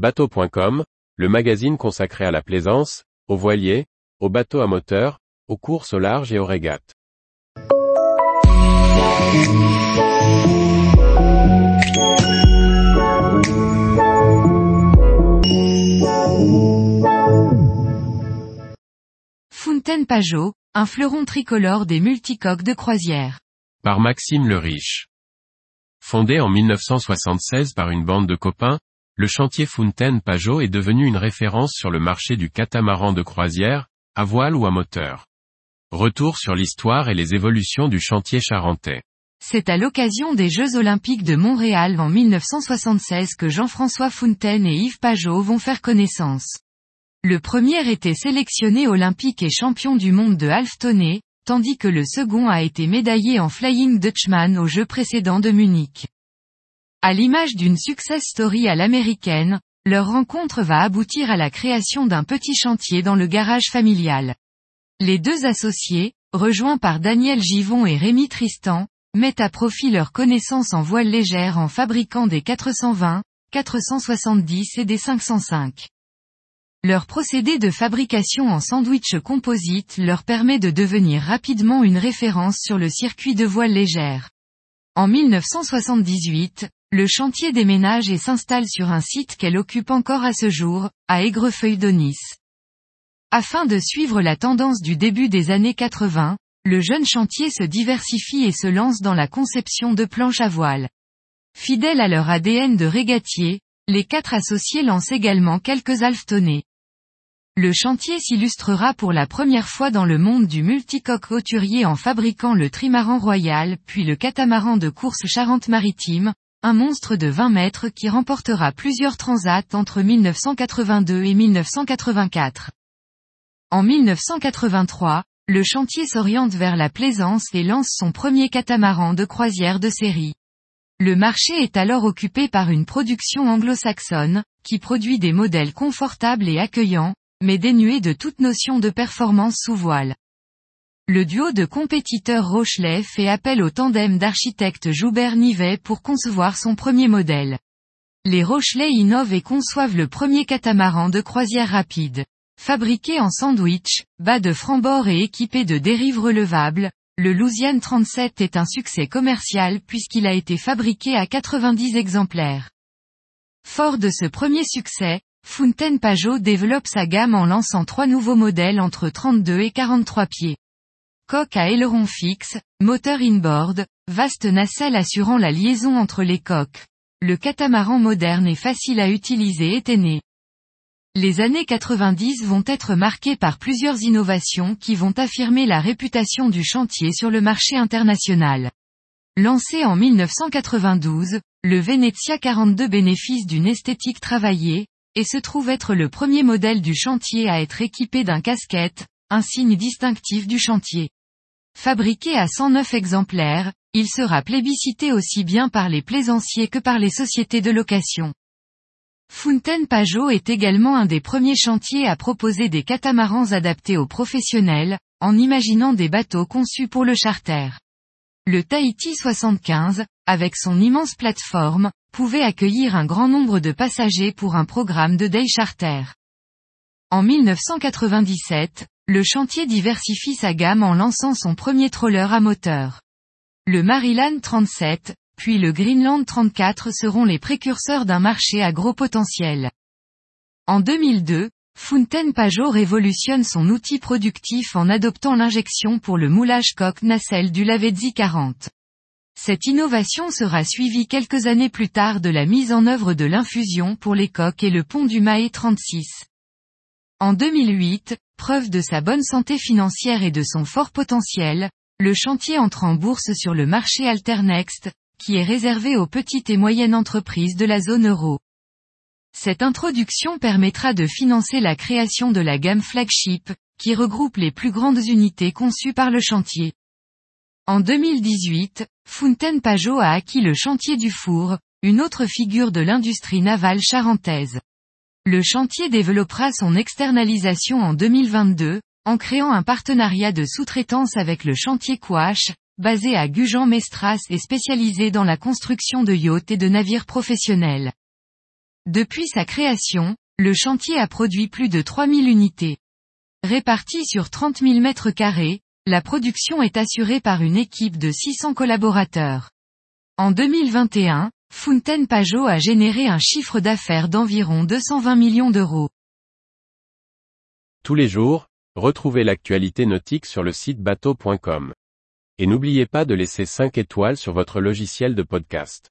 Bateau.com, le magazine consacré à la plaisance, aux voiliers, aux bateaux à moteur, aux courses au large et aux régates. Fontaine Pajot, un fleuron tricolore des multicoques de croisière. Par Maxime le Riche. Fondé en 1976 par une bande de copains, le chantier Fontaine Pajot est devenu une référence sur le marché du catamaran de croisière, à voile ou à moteur. Retour sur l'histoire et les évolutions du chantier charentais. C'est à l'occasion des Jeux Olympiques de Montréal en 1976 que Jean-François Fontaine et Yves Pajot vont faire connaissance. Le premier était sélectionné olympique et champion du monde de halftonné, tandis que le second a été médaillé en Flying Dutchman aux Jeux précédents de Munich. À l'image d'une success story à l'américaine, leur rencontre va aboutir à la création d'un petit chantier dans le garage familial. Les deux associés, rejoints par Daniel Givon et Rémi Tristan, mettent à profit leurs connaissances en voile légère en fabriquant des 420, 470 et des 505. Leur procédé de fabrication en sandwich composite leur permet de devenir rapidement une référence sur le circuit de voile légère. En 1978, le chantier déménage et s'installe sur un site qu'elle occupe encore à ce jour, à Aigrefeuille-d'Onis. Afin de suivre la tendance du début des années 80, le jeune chantier se diversifie et se lance dans la conception de planches à voile. Fidèles à leur ADN de régatier, les quatre associés lancent également quelques alftonnés. Le chantier s'illustrera pour la première fois dans le monde du multicoque hauturier en fabriquant le trimaran royal puis le catamaran de course Charente-Maritime, un monstre de 20 mètres qui remportera plusieurs transats entre 1982 et 1984. En 1983, le chantier s'oriente vers la plaisance et lance son premier catamaran de croisière de série. Le marché est alors occupé par une production anglo-saxonne, qui produit des modèles confortables et accueillants, mais dénués de toute notion de performance sous voile. Le duo de compétiteurs Rochelet fait appel au tandem d'architectes Joubert-Nivet pour concevoir son premier modèle. Les Rochelet innovent et conçoivent le premier catamaran de croisière rapide. Fabriqué en sandwich, bas de frambord et équipé de dérives relevables, le Louisiane 37 est un succès commercial puisqu'il a été fabriqué à 90 exemplaires. Fort de ce premier succès, Fontaine Pajot développe sa gamme en lançant trois nouveaux modèles entre 32 et 43 pieds coque à aileron fixe, moteur inboard, vaste nacelle assurant la liaison entre les coques. Le catamaran moderne et facile à utiliser est né. Les années 90 vont être marquées par plusieurs innovations qui vont affirmer la réputation du chantier sur le marché international. Lancé en 1992, le Venezia 42 bénéficie d'une esthétique travaillée, et se trouve être le premier modèle du chantier à être équipé d'un casquette, un signe distinctif du chantier. Fabriqué à 109 exemplaires, il sera plébiscité aussi bien par les plaisanciers que par les sociétés de location. Fontaine Pajot est également un des premiers chantiers à proposer des catamarans adaptés aux professionnels, en imaginant des bateaux conçus pour le charter. Le Tahiti 75, avec son immense plateforme, pouvait accueillir un grand nombre de passagers pour un programme de day charter. En 1997, le chantier diversifie sa gamme en lançant son premier troller à moteur. Le Maryland 37, puis le Greenland 34 seront les précurseurs d'un marché à gros potentiel. En 2002, Fontaine Pajot révolutionne son outil productif en adoptant l'injection pour le moulage coque nacelle du Lavezzi 40. Cette innovation sera suivie quelques années plus tard de la mise en œuvre de l'infusion pour les coques et le pont du Mahé 36. En 2008, preuve de sa bonne santé financière et de son fort potentiel, le chantier entre en bourse sur le marché Alternext, qui est réservé aux petites et moyennes entreprises de la zone euro. Cette introduction permettra de financer la création de la gamme flagship, qui regroupe les plus grandes unités conçues par le chantier. En 2018, Fontaine Pajot a acquis le chantier du four, une autre figure de l'industrie navale charentaise. Le chantier développera son externalisation en 2022, en créant un partenariat de sous-traitance avec le chantier Quash, basé à Gujan-Mestras et spécialisé dans la construction de yachts et de navires professionnels. Depuis sa création, le chantier a produit plus de 3000 unités. Réparties sur 30 000 mètres carrés, la production est assurée par une équipe de 600 collaborateurs. En 2021, Fountaine Pajot a généré un chiffre d'affaires d'environ 220 millions d'euros. Tous les jours, retrouvez l'actualité nautique sur le site bateau.com. Et n'oubliez pas de laisser 5 étoiles sur votre logiciel de podcast.